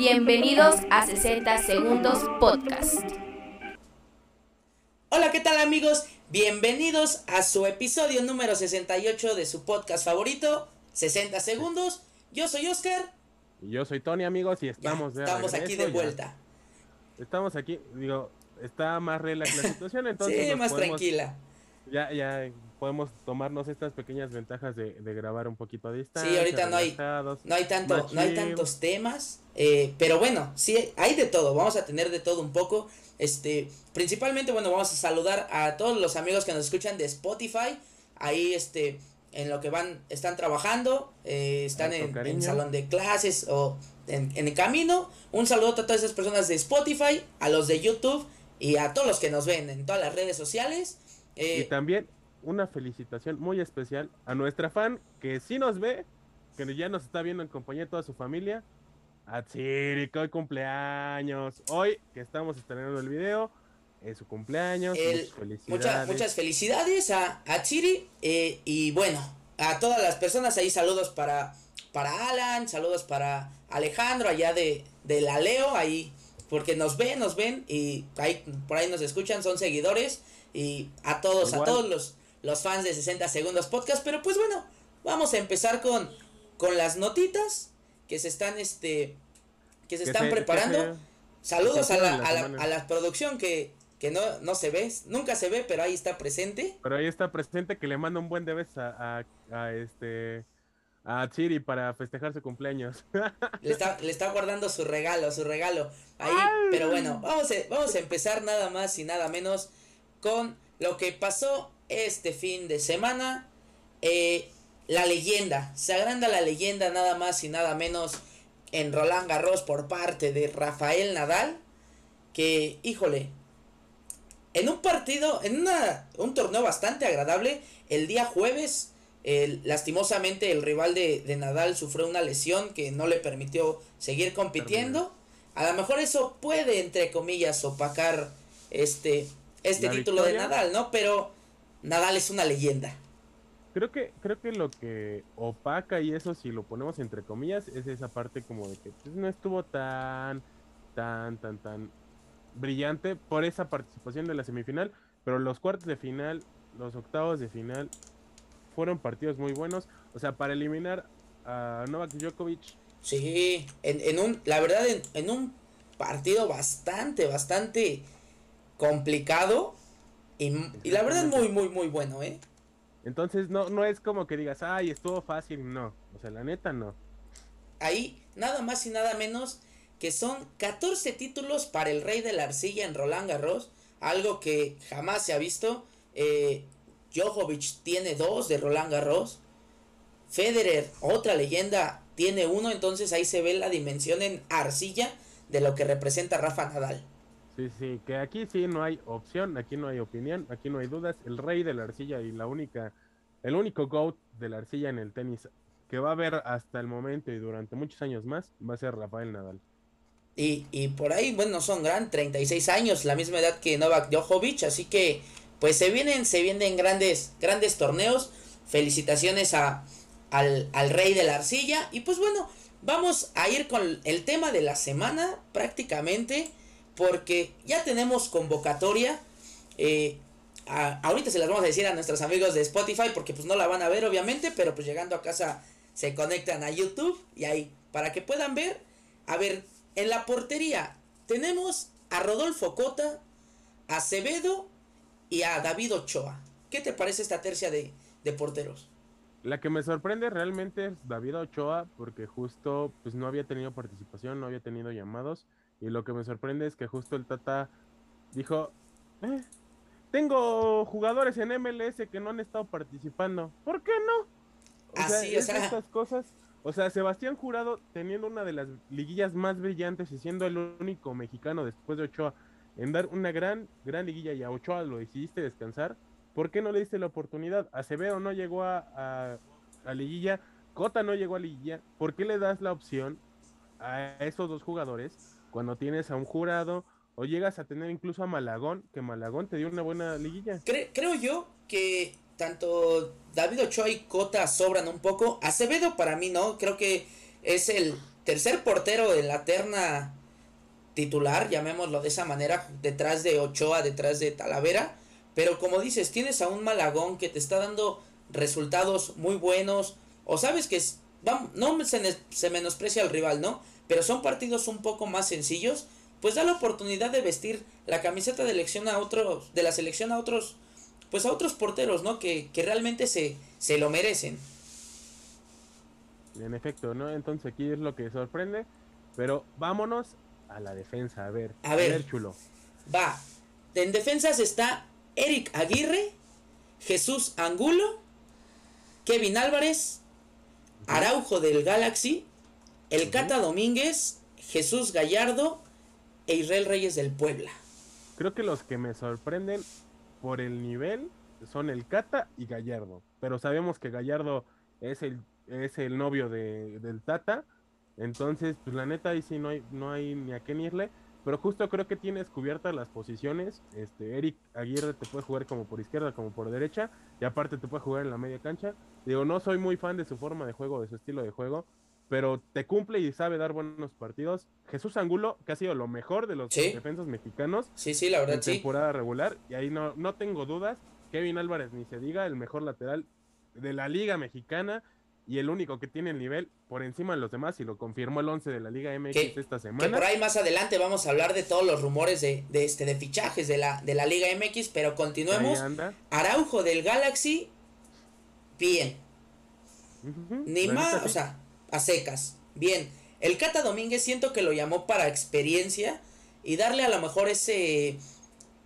Bienvenidos a 60 Segundos Podcast. Hola, ¿qué tal amigos? Bienvenidos a su episodio número 68 de su podcast favorito, 60 Segundos. Yo soy Oscar. Y yo soy Tony, amigos, y estamos ya, Estamos aquí de vuelta. Estamos aquí, digo, está más relax la situación, entonces. sí, más tranquila. Ya, ya podemos tomarnos estas pequeñas ventajas de, grabar un poquito a distancia. Sí, ahorita no hay, no hay tanto, no hay tantos temas, eh, pero bueno, sí hay de todo. Vamos a tener de todo un poco. Este, principalmente, bueno, vamos a saludar a todos los amigos que nos escuchan de Spotify. Ahí, este, en lo que van, están trabajando, eh, están en, el salón de clases o en, el camino. Un saludo a todas esas personas de Spotify, a los de YouTube y a todos los que nos ven en todas las redes sociales. Eh, y también una felicitación muy especial a nuestra fan que sí nos ve, que ya nos está viendo en compañía de toda su familia, a Tsiri, que hoy cumpleaños. Hoy que estamos estrenando el video, es su cumpleaños. muchas, muchas felicidades a, a Chiri. Eh, y bueno, a todas las personas ahí, saludos para, para Alan, saludos para Alejandro, allá de, de la Leo, ahí, porque nos ven, nos ven y ahí, por ahí nos escuchan, son seguidores. Y a todos, a todos los, los fans de 60 Segundos Podcast. Pero pues bueno, vamos a empezar con, con las notitas que se están este que se están preparando. Saludos a la, a, la, a la producción que, que no, no se ve, nunca se ve, pero ahí está presente. Pero ahí está presente que le manda un buen de vez a, a, este a Chiri para festejar su cumpleaños. Le está, le está guardando su regalo, su regalo. Ahí, pero bueno, vamos a, vamos a empezar nada más y nada menos con lo que pasó este fin de semana. Eh, la leyenda, se agranda la leyenda nada más y nada menos en Roland Garros por parte de Rafael Nadal. Que, híjole, en un partido, en una, un torneo bastante agradable, el día jueves, lastimosamente el rival de, de, Nadal sufrió una lesión que no le permitió seguir compitiendo. A lo mejor eso puede, entre comillas, opacar este, este título de Nadal, ¿no? Pero Nadal es una leyenda. Creo que, creo que lo que opaca y eso, si lo ponemos entre comillas, es esa parte como de que pues, no estuvo tan, tan, tan, tan brillante por esa participación de la semifinal, pero los cuartos de final, los octavos de final, fueron partidos muy buenos. O sea, para eliminar a Novak Djokovic. Sí, en, en un, la verdad, en, en un partido bastante, bastante complicado y, y, la verdad es muy, muy, muy bueno, ¿eh? Entonces no, no es como que digas, ay, estuvo fácil, no. O sea, la neta no. Ahí, nada más y nada menos que son 14 títulos para el rey de la arcilla en Roland Garros, algo que jamás se ha visto. Eh, Djokovic tiene dos de Roland Garros. Federer, otra leyenda, tiene uno, entonces ahí se ve la dimensión en arcilla de lo que representa Rafa Nadal. Sí, que aquí sí no hay opción, aquí no hay opinión, aquí no hay dudas. El rey de la arcilla y la única, el único GOAT de la arcilla en el tenis que va a haber hasta el momento y durante muchos años más va a ser Rafael Nadal. Y, y por ahí, bueno, son gran 36 años, la misma edad que Novak Djokovic, así que pues se vienen, se vienen grandes, grandes torneos. Felicitaciones a, al, al rey de la arcilla. Y pues bueno, vamos a ir con el tema de la semana prácticamente porque ya tenemos convocatoria. Eh, ahorita se las vamos a decir a nuestros amigos de Spotify porque pues no la van a ver obviamente, pero pues llegando a casa se conectan a YouTube y ahí para que puedan ver. A ver, en la portería tenemos a Rodolfo Cota, a Acevedo y a David Ochoa. ¿Qué te parece esta tercia de, de porteros? La que me sorprende realmente es David Ochoa porque justo pues no había tenido participación, no había tenido llamados y lo que me sorprende es que justo el Tata dijo, eh, tengo jugadores en MLS que no han estado participando. ¿Por qué no? O Así, sea, es estas cosas. O sea, Sebastián Jurado teniendo una de las liguillas más brillantes y siendo el único mexicano después de Ochoa en dar una gran, gran liguilla y a Ochoa lo decidiste descansar. ¿Por qué no le diste la oportunidad? Acevedo no llegó a, a, a liguilla, Cota no llegó a liguilla. ¿Por qué le das la opción a esos dos jugadores cuando tienes a un jurado o llegas a tener incluso a Malagón, que Malagón te dio una buena liguilla. creo yo que tanto David Ochoa y Cota sobran un poco. Acevedo para mí no, creo que es el, tercer portero en la terna titular, llamémoslo de esa manera, detrás de Ochoa, detrás de Talavera. Pero como dices, tienes a un Malagón que te está dando resultados muy buenos. O sabes que es, no se, se menosprecia al rival, ¿no? Pero son partidos un poco más sencillos. Pues da la oportunidad de vestir la camiseta de elección a otros, de la selección a otros, pues a otros porteros, ¿no? Que, que realmente se, se lo merecen. En efecto, ¿no? Entonces aquí es lo que sorprende. Pero vámonos a la defensa, a ver. A ver, chulo. Va. En defensas está Eric Aguirre, Jesús Angulo, Kevin Álvarez, Araujo del Galaxy, El Cata Domínguez, Jesús Gallardo e Israel Reyes del Puebla. Creo que los que me sorprenden por el nivel son el Cata y Gallardo. Pero sabemos que Gallardo es el, es el novio de, del Tata. Entonces, pues la neta ahí sí no hay, no hay ni a qué ni irle. Pero justo creo que tienes cubiertas las posiciones. Este, Eric Aguirre te puede jugar como por izquierda, como por derecha. Y aparte te puede jugar en la media cancha. Digo, no soy muy fan de su forma de juego, de su estilo de juego. Pero te cumple y sabe dar buenos partidos. Jesús Angulo, que ha sido lo mejor de los defensas mexicanos. Sí, sí, la verdad, en temporada regular. Y ahí no, no tengo dudas. Kevin Álvarez, ni se diga, el mejor lateral de la Liga Mexicana y el único que tiene el nivel por encima de los demás y lo confirmó el 11 de la Liga MX esta semana. Que por ahí más adelante vamos a hablar de todos los rumores de, este de fichajes de la, de la Liga MX, pero continuemos. Araujo del Galaxy, bien. Ni más, o sea, a secas. Bien. El Cata Domínguez siento que lo llamó para experiencia y darle a lo mejor ese,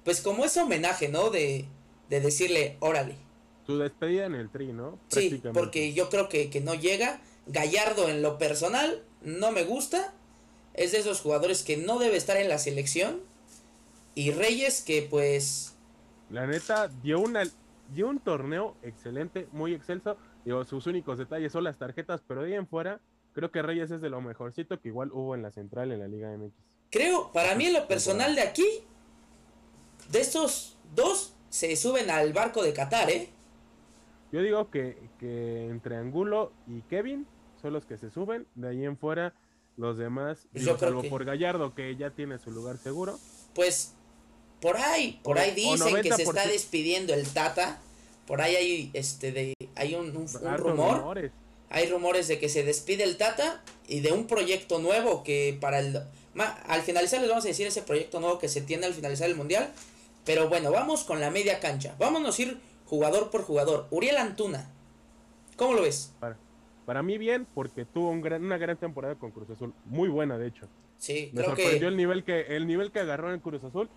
pues como ese homenaje, ¿no? De, de decirle, órale, tu despedida en el tri, ¿no? Sí, porque yo creo que, no llega. Gallardo en lo personal no me gusta. Es de esos jugadores que no debe estar en la selección. Y Reyes que pues... La neta dio, una, dio un torneo excelente, muy excelso. Digo, sus únicos detalles son las tarjetas, pero de ahí en fuera creo que Reyes es de lo mejorcito que igual hubo en la central en la Liga MX. Creo, para mí en lo personal de aquí, de estos dos se suben al barco de Qatar, ¿eh? Yo digo que, que entre Angulo y Kevin son los que se suben. De ahí en fuera, los demás, yo salvo por Gallardo, que ya tiene su lugar seguro. Pues por ahí, por ahí dicen que se está despidiendo el Tata. Por ahí hay este de hay un, rumor. Hay rumores de que se despide el Tata y de un proyecto nuevo que para el al finalizar les vamos a decir ese proyecto nuevo que se tiene al finalizar el mundial. Pero bueno, vamos con la media cancha. Vámonos a ir jugador por jugador. Uriel Antuna, ¿cómo lo ves? Para, mí bien, porque tuvo una gran temporada con Cruz Azul, muy buena de hecho. Sí, Me sorprendió el nivel que el nivel que agarró en Cruz Azul,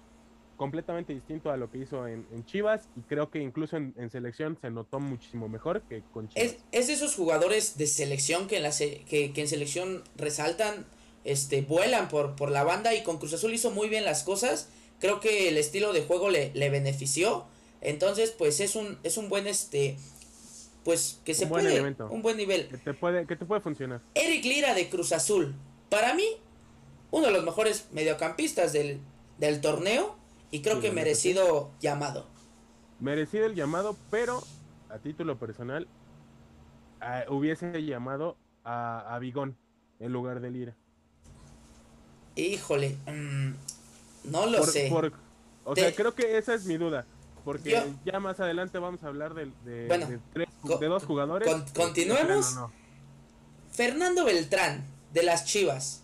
completamente distinto a lo que hizo en, Chivas y creo que incluso en, selección se notó muchísimo mejor que con Chivas. Es, de esos jugadores de selección que en, la que, en selección resaltan, este, vuelan por, por la banda y con Cruz Azul hizo muy bien las cosas. Creo que el estilo de juego le, le benefició entonces, pues es un, es un buen este pues que se puede un buen nivel. Que te puede que te puede funcionar. Eric Lira de Cruz Azul. Para mí uno de los mejores mediocampistas del, del torneo y creo que merecido llamado. Merecido el llamado, pero a título personal hubiese llamado a, a Bigón en lugar de Lira. Híjole, mm, no lo sé. o sea, creo que esa es mi duda porque ya más adelante vamos a hablar de, de, dos jugadores. continuemos. Fernando Beltrán, de las Chivas.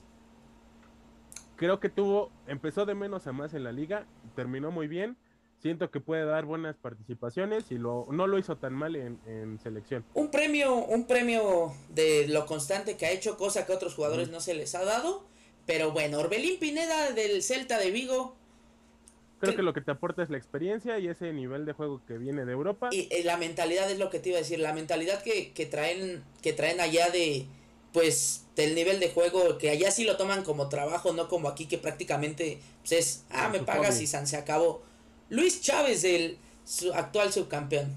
Creo que tuvo, empezó de menos a más en la liga, terminó muy bien. Siento que puede dar buenas participaciones y lo, no lo hizo tan mal en, selección. Un premio, un premio de lo constante que ha hecho, cosa que a otros jugadores no se les ha dado. Pero bueno, Orbelín Pineda del Celta de Vigo Creo que lo que te aporta es la experiencia y ese nivel de juego que viene de Europa. Y, eh, la mentalidad es lo que te iba a decir, la mentalidad que, que, traen que traen allá de pues del nivel de juego que allá sí lo toman como trabajo, no como aquí que prácticamente pues es, ah, me pagas y se acabó. Luis Chávez, el actual subcampeón.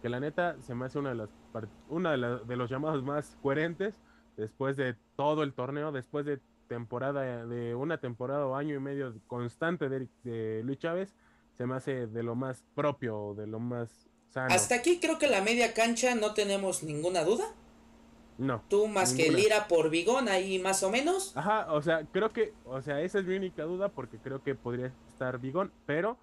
Que la neta se me hace una de las una de, de los llamados más coherentes después de todo el torneo, después de temporada, de una temporada o año y medio constante de, Luis Chávez, se me hace de lo más propio, de lo más sano. Hasta aquí creo que la media cancha no tenemos ninguna duda. No. Tú más que. Lira por Bigón, ahí más o menos. Ajá, o sea, creo que, o sea, esa es mi única duda porque creo que podría estar Bigón, pero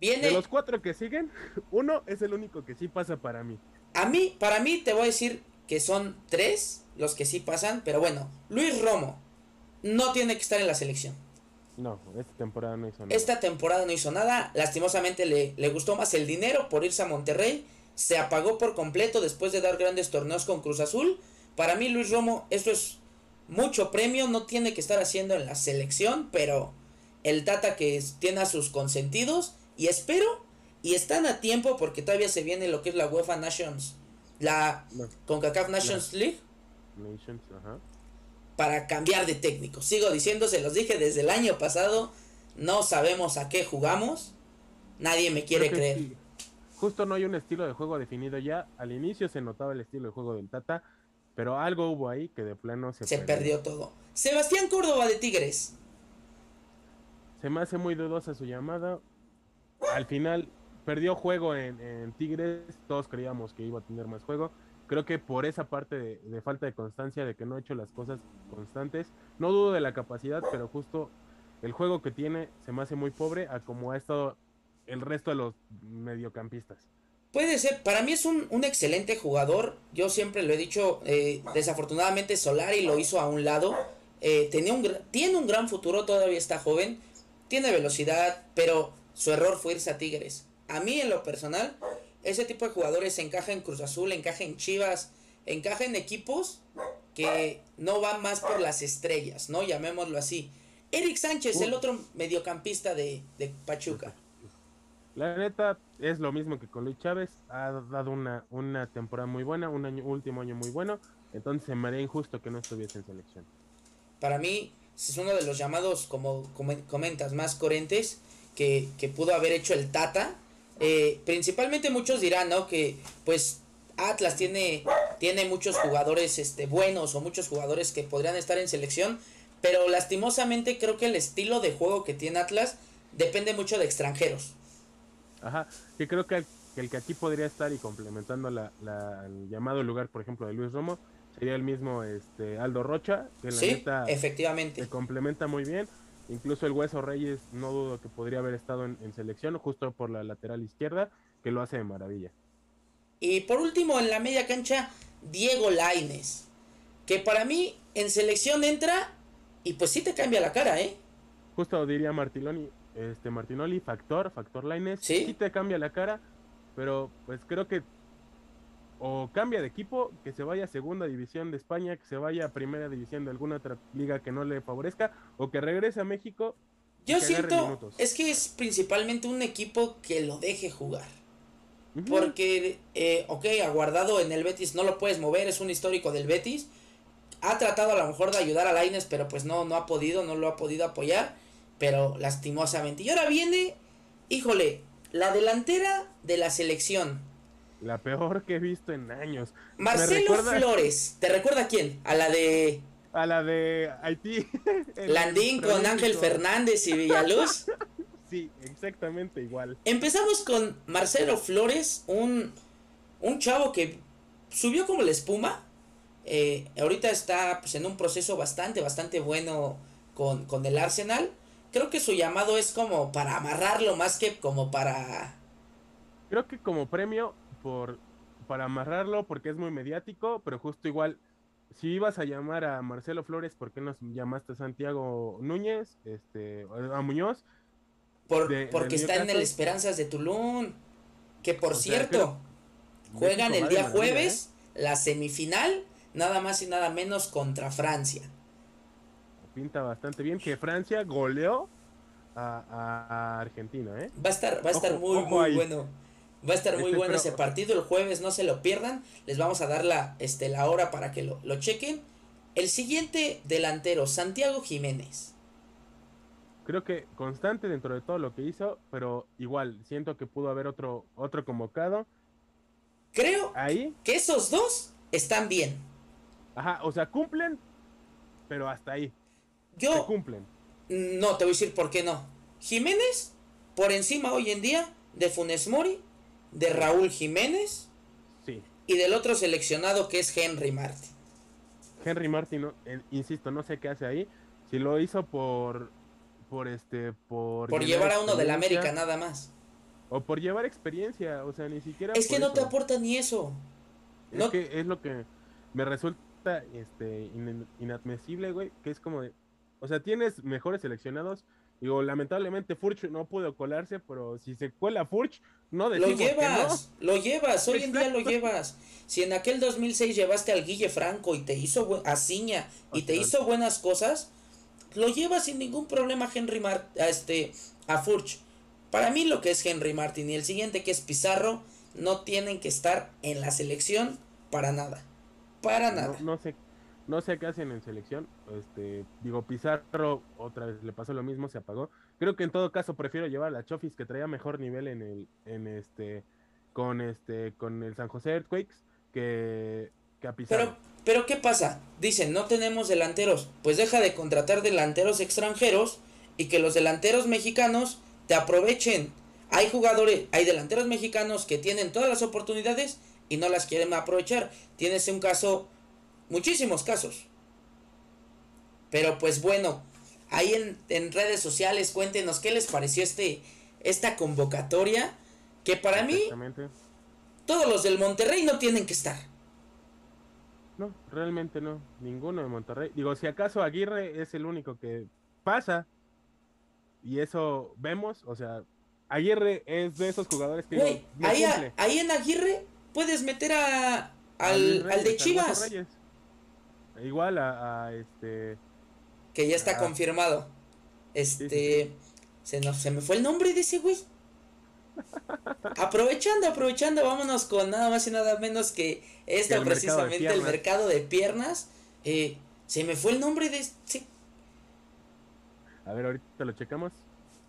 de Viene, los cuatro que siguen, uno es el único que sí pasa para mí. a mí, para mí te voy a decir que son tres los que sí pasan, pero bueno, Luis Romo no tiene que estar en la selección. No, esta temporada no hizo nada. Esta temporada no hizo nada, lastimosamente le, le gustó más el dinero por irse a Monterrey, se apagó por completo después de dar grandes torneos con Cruz Azul. Para mí Luis Romo, esto es mucho premio, no tiene que estar haciendo en la selección, pero el Tata que tiene a sus consentidos y espero y están a tiempo porque todavía se viene lo que es la UEFA Nations, la No, CONCACAF Nations League Nations, ajá. para cambiar de técnico. Sigo diciendo, se los dije desde el año pasado, no sabemos a qué jugamos, nadie me quiere creer. sí. Justo no hay un estilo de juego definido ya. Al inicio se notaba el estilo de juego del Tata, pero algo hubo ahí que de plano se, Se perdió todo. Sebastián Córdoba de Tigres. Se me hace muy dudosa su llamada. Al final perdió juego en, en Tigres. Todos creíamos que iba a tener más juego. Creo que por esa parte de, de falta de constancia, de que no ha hecho las cosas constantes, no dudo de la capacidad, pero justo el juego que tiene se me hace muy pobre a como ha estado el resto de los mediocampistas. Puede ser, para mí es un, un excelente jugador. Yo siempre lo he dicho, eh, desafortunadamente Solari lo hizo a un lado. Eh, tenía un, tiene un gran futuro, todavía está joven. Tiene velocidad, pero su error fue irse a Tigres. A mí en lo personal, ese tipo de jugadores encaja en Cruz Azul, encaja en Chivas, encaja en equipos que no van más por las estrellas, ¿no? Llamémoslo así. Eric Sánchez, el otro mediocampista de, de Pachuca. La neta es lo mismo que con Luis Chávez. Ha dado una, una temporada muy buena, un año, último año muy bueno. Entonces se me haría injusto que no estuviese en selección. para mí es uno de los llamados, como come- comentas, más coherentes que, que pudo haber hecho el Tata. Eh, principalmente muchos dirán, ¿no? Que pues Atlas tiene, tiene muchos jugadores este, buenos o muchos jugadores que podrían estar en selección, pero lastimosamente creo que el estilo de juego que tiene Atlas depende mucho de extranjeros. Ajá, que creo que el, que el que aquí podría estar y complementando la, la- el llamado lugar, por ejemplo, de Luis Romo, sería el mismo este Aldo Rocha, que la Sí, neta efectivamente. se complementa muy bien. Incluso el Hueso Reyes no dudo que podría haber estado en, en selección, justo por la lateral izquierda, que lo hace de maravilla. Y por último, en la media cancha, Diego Laines. Que para mí en selección entra y pues sí te cambia la cara, ¿eh? Justo diría Martiloni, este Martinoli, factor, factor Laines, Sí. te cambia la cara, pero pues creo que o cambia de equipo, que se vaya a segunda división de España, que se vaya a primera división de alguna otra liga que no le favorezca, o que regrese a México. Yo siento, es que es principalmente un equipo que lo deje jugar. Porque, eh, ok, aguardado en el Betis no lo puedes mover, es un histórico del Betis. Ha tratado a lo mejor de ayudar a Laines, pero pues no, no ha podido, no lo ha podido apoyar. Pero lastimosamente. Y ahora viene, híjole, la delantera de la selección. La peor que he visto en años. Marcelo recuerda Flores. ¿Te recuerda a quién? A la de A la de Haití. Landín con Ángel. Fernández y Villaluz. Sí, exactamente igual. Empezamos con Marcelo Flores, un, un chavo que subió como la espuma. Eh, ahorita está pues, en un proceso bastante, bastante bueno con, con el Arsenal. Creo que su llamado es como para amarrarlo más que como para... Creo que como premio por para amarrarlo porque es muy mediático, pero justo igual si ibas a llamar a Marcelo Flores, ¿por qué nos llamaste a Santiago Núñez, este a Muñoz? Por, De- porque está en el. Esperanzas de Tulum. Que por O sea, cierto, juegan México el día jueves la semifinal, nada más y nada menos contra Francia. Pinta bastante bien que Francia goleó a, Argentina, ¿eh? Va a estar, va a estar Ojo, muy, ojo muy ahí. bueno. Va a estar muy Este, bueno ese partido el jueves, no se lo pierdan. Les vamos a dar la, este, la hora para que lo, lo chequen. El siguiente delantero, Santiago Jiménez. Creo que constante dentro de todo lo que hizo, pero igual siento que pudo haber otro otro convocado Creo ahí. que esos dos están bien. Ajá, o sea, cumplen, pero hasta ahí. Se Yo cumplen. no te voy a decir por qué no. Jiménez, por encima hoy en día de Funes Mori, de Raúl Jiménez Sí. y del otro seleccionado que es Henry Martin. Henry Martin, no, eh, insisto, no sé qué hace ahí. Si lo hizo por, por este, por. Por llevar a uno de la América nada más. O por llevar experiencia, o sea, ni siquiera. Es que no te aporta ni eso. Es no- que es lo que me resulta este in- inadmisible, güey, que es como de, o sea, tienes mejores seleccionados. Digo, lamentablemente Furch no pudo colarse, pero si se cuela Furch, no Lo decimos que llevas, lo llevas, hoy en día lo llevas. Si en aquel 2006 llevaste al Guille Franco y te hizo a Ciña y te hizo buenas cosas, lo llevas sin ningún problema Henry Mart a este a Furch. Para mí lo que es Henry Martin y el siguiente que es Pizarro no tienen que estar en la selección para nada. Para no, nada. no sé, no sé qué hacen en selección. Este, digo, Pizarro otra vez le pasó lo mismo, se apagó. Creo que en todo caso prefiero llevar a la Chofis que traía mejor nivel en el, en este, con este, con el San José Earthquakes que, que a Pizarro. Pero, pero ¿qué pasa? Dicen, no tenemos delanteros. Pues deja de contratar delanteros extranjeros y que los delanteros mexicanos te aprovechen. Hay jugadores, hay delanteros mexicanos que tienen todas las oportunidades y no las quieren aprovechar. Tienes un caso, muchísimos casos. Pero pues bueno, ahí en, en redes sociales cuéntenos qué les pareció este, esta convocatoria. Que para mí, todos los del Monterrey no tienen que estar. No, realmente no. Ninguno de Monterrey. Digo, si acaso Aguirre es el único que pasa. Y eso vemos. O sea, Aguirre es de esos jugadores que digo, no ahí, a- ahí en Aguirre puedes meter a, al, al de Chivas. Igual a, a este. que ya está confirmado. Este, sí, Se, nos, se me fue el nombre de ese güey. aprovechando, aprovechando, vámonos con nada más y nada menos que esto el mercado de precisamente, el mercado de piernas. Eh, se me fue el nombre de ese, A ver, ahorita lo checamos.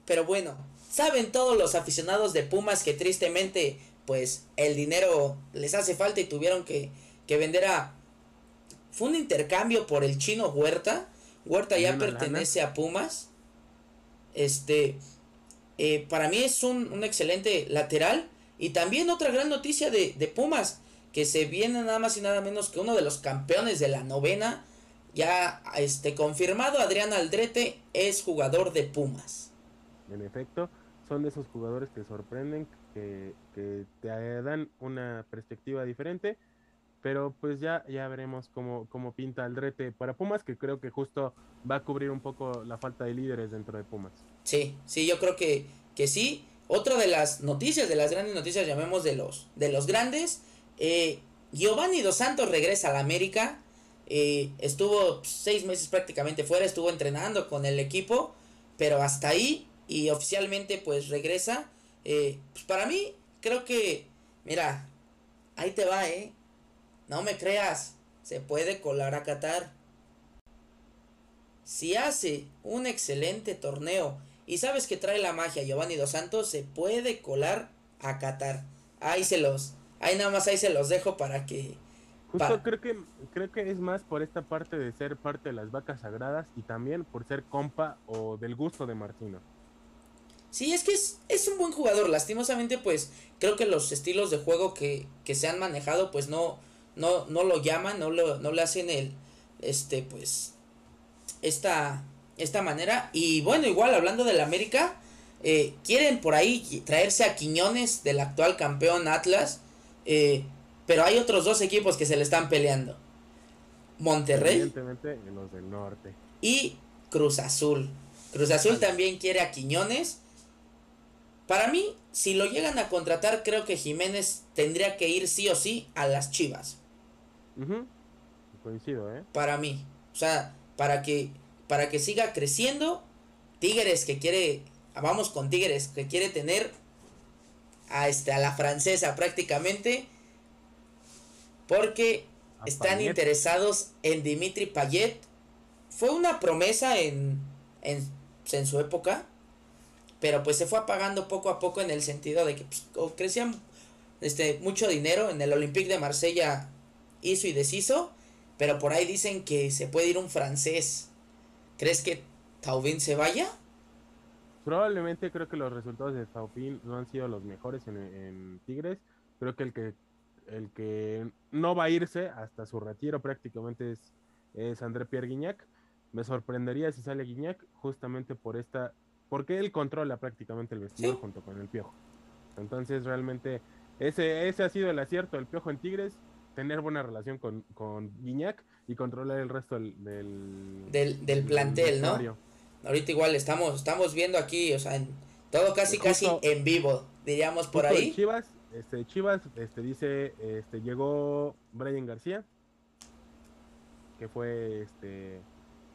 Pero bueno, saben todos los aficionados de Pumas que tristemente, pues el dinero les hace falta y tuvieron que, que vender a... Fue un intercambio por el chino Huerta. Huerta ya pertenece a Pumas. Este, eh, para mí es un, un excelente lateral. Y también otra gran noticia de, de Pumas, que se viene nada más y nada menos que uno de los campeones de la novena. Ya este, confirmado, Adrián Aldrete es jugador de Pumas. En efecto, son de esos jugadores que sorprenden, que, que te dan una perspectiva diferente. Pero pues ya, ya veremos cómo, cómo pinta el rete para Pumas, que creo que justo va a cubrir un poco la falta de líderes dentro de Pumas. Sí, sí, yo creo que, que sí. Otra de las noticias, de las grandes noticias, llamemos de los, de los grandes. eh, Giovanni Dos Santos regresa a la América. eh, estuvo seis meses prácticamente fuera, estuvo entrenando con el equipo, pero hasta ahí y oficialmente pues regresa. Eh, pues para mí, creo que, mira, ahí te va, ¿eh? No me creas, se puede colar a Qatar. Si hace un excelente torneo y sabes que trae la magia Giovanni Dos Santos, se puede colar a Qatar. Ahí se los, ahí nada más ahí se los dejo para que Justo Pa- creo que creo que es más por esta parte de ser parte de las vacas sagradas y también por ser compa o del gusto de Martino. Sí, es que es, es un buen jugador. Lastimosamente, pues, creo que los estilos de juego que, que se han manejado, pues no, no, no lo llaman, no lo, no le hacen el, este, pues, esta, esta manera. Y bueno, igual hablando del América, eh, quieren por ahí traerse a Quiñones del actual campeón Atlas. eh, pero hay otros dos equipos que se le están peleando. Monterrey los del norte. y Cruz Azul. Cruz Azul también quiere a Quiñones. Para mí, si lo llegan a contratar, creo que Jiménez tendría que ir sí o sí a las Chivas. Ujú, Coincido, ¿eh? Para mí. O sea, para que, para que siga creciendo. Tigres que quiere. Vamos con Tigres que quiere tener a, este, a la francesa prácticamente. Porque A están Payet. interesados en Dimitri Payet. Fue una promesa en, en, en su época. Pero pues se fue apagando poco a poco en el sentido de que pues, crecían este, mucho dinero. En el Olympique de Marsella hizo y deshizo. Pero por ahí dicen que se puede ir un francés. ¿Crees que Taubin se vaya? Probablemente creo que los resultados de Taupin no han sido los mejores en, en Tigres. Creo que el que el que no va a irse hasta su retiro prácticamente es, es André Pierre Guignac. Me sorprendería si sale Guignac justamente por esta, porque él controla prácticamente el vestidor junto con el Piojo. Entonces realmente ese, ese ha sido el acierto del Piojo en Tigres, tener buena relación con, con Guiñac y controlar el resto del, del, del, plantel, ¿no? Ahorita igual estamos, estamos viendo aquí, o sea, en todo casi casi en vivo, diríamos por ahí. Chivas, este, Chivas, este, dice, este, llegó Brian García, que fue este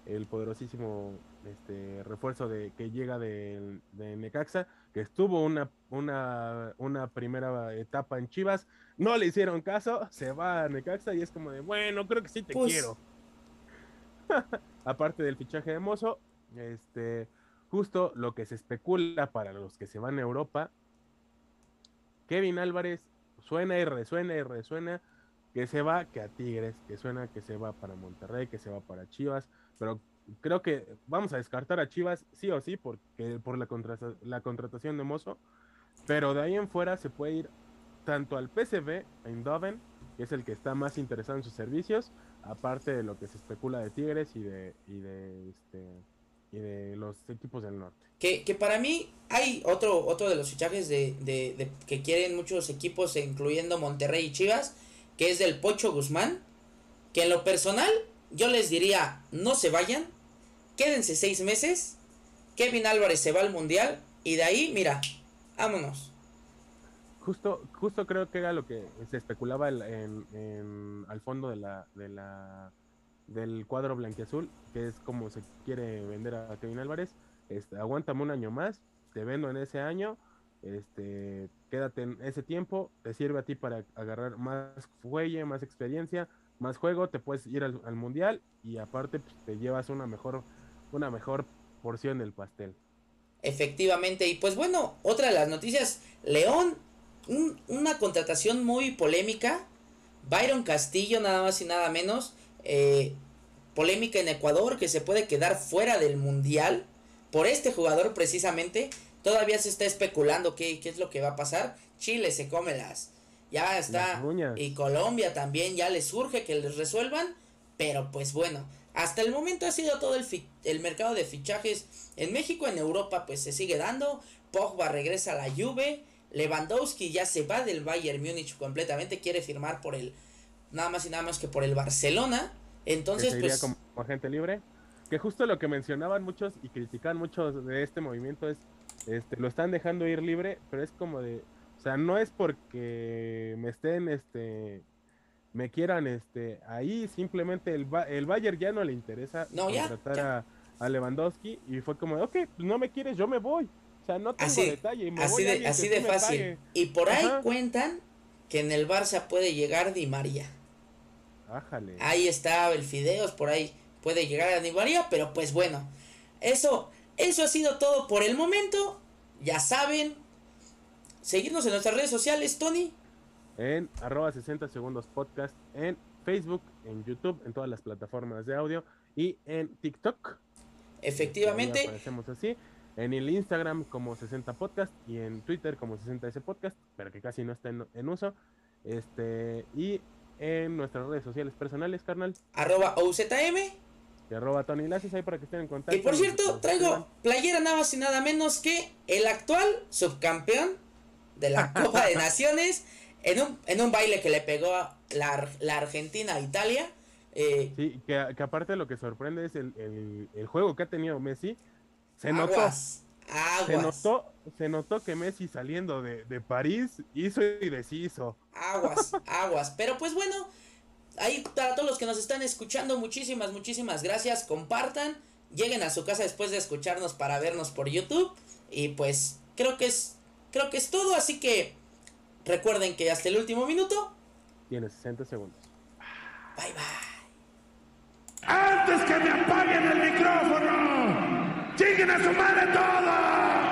el poderosísimo este refuerzo de que llega de, de Necaxa, que estuvo una, una, una, primera etapa en Chivas, no le hicieron caso, se va a Necaxa y es como de, bueno, creo que sí te pues quiero. Aparte del fichaje de Mozo, este, justo lo que se especula para los que se van a Europa, Kevin Álvarez suena y resuena y resuena que se va, que a Tigres, que suena que se va para Monterrey, que se va para Chivas, pero creo que vamos a descartar a Chivas sí o sí porque por la, la contratación de Mozo, pero de ahí en fuera se puede ir tanto al PSV, a Eindhoven, que es el que está más interesado en sus servicios, aparte de lo que se especula de Tigres y de, y de, este, y de los equipos del norte. Que, que para mí hay otro, otro de los fichajes de, de, de, que quieren muchos equipos, incluyendo Monterrey y Chivas, que es del Pocho Guzmán, que en lo personal yo les diría, no se vayan, quédense seis meses, Kevin Álvarez se va al Mundial y de ahí, mira, vámonos. Justo, justo creo que era lo que se especulaba al fondo de la, de la, del cuadro blanquiazul, que es como se quiere vender a Kevin Álvarez. Este, aguántame un año más, te vendo en ese año, este, quédate en ese tiempo, te sirve a ti para agarrar más fuelle, más experiencia, más juego, te puedes ir al, mundial y aparte pues, te llevas una mejor, una mejor porción del pastel. Efectivamente, y pues bueno, otra de las noticias, León, una contratación muy polémica, Byron Castillo nada más y nada menos, eh, polémica en Ecuador que se puede quedar fuera del mundial por este jugador precisamente, todavía se está especulando qué, qué es lo que va a pasar, Chile se come las ya está. Y Colombia también ya les surge que les resuelvan. Pero pues bueno, hasta el momento ha sido todo el, el mercado de fichajes en México, en Europa pues se sigue dando. Pogba regresa a la Juve. Lewandowski ya se va del Bayern Múnich completamente, quiere firmar por el nada más y nada más que por el Barcelona. Entonces pues como agente libre, que justo lo que mencionaban muchos y critican muchos de este movimiento es este lo están dejando ir libre, pero es como de o sea, no es porque me estén, este, me quieran, este, ahí simplemente el, el Bayern ya no le interesa no, contratar A, Lewandowski y fue como, ok, pues no me quieres, yo me voy. O sea, no tengo detalle. así de, así de fácil. Y por ahí cuentan que en el Barça puede llegar Di María. Ájale. Ahí está el Fideos, por ahí puede llegar a Di María, pero pues bueno, eso, eso ha sido todo por el momento. Ya saben, seguirnos en nuestras redes sociales, Tony. En arroba 60 segundos podcast, en Facebook, en YouTube, en todas las plataformas de audio y en TikTok. Efectivamente. Aparecemos así. En el Instagram como 60 podcast y en Twitter como 60S podcast, pero que casi no está en, uso. Este, y en nuestras redes sociales personales, carnal. Arroba OZM. Y arroba Tony Laces ahí para que estén en contacto. Y por cierto, traigo playera nada más y nada menos que el actual subcampeón de la Copa de Naciones en un, en un baile que le pegó la, la Argentina a Italia. Eh, sí, que, aparte lo que sorprende es el, el, juego que ha tenido Messi. Se aguas, notó. Se notó, se notó que Messi saliendo de, de París hizo y deshizo. Aguas, aguas. Pero pues bueno, ahí para todos los que nos están escuchando, muchísimas, muchísimas gracias. Compartan, lleguen a su casa después de escucharnos para vernos por YouTube. Y pues creo que es Creo que es todo, así que recuerden que hasta el último minuto. Tiene 60 segundos. Bye bye. Antes que me apaguen el micrófono, lleguen a su madre todos.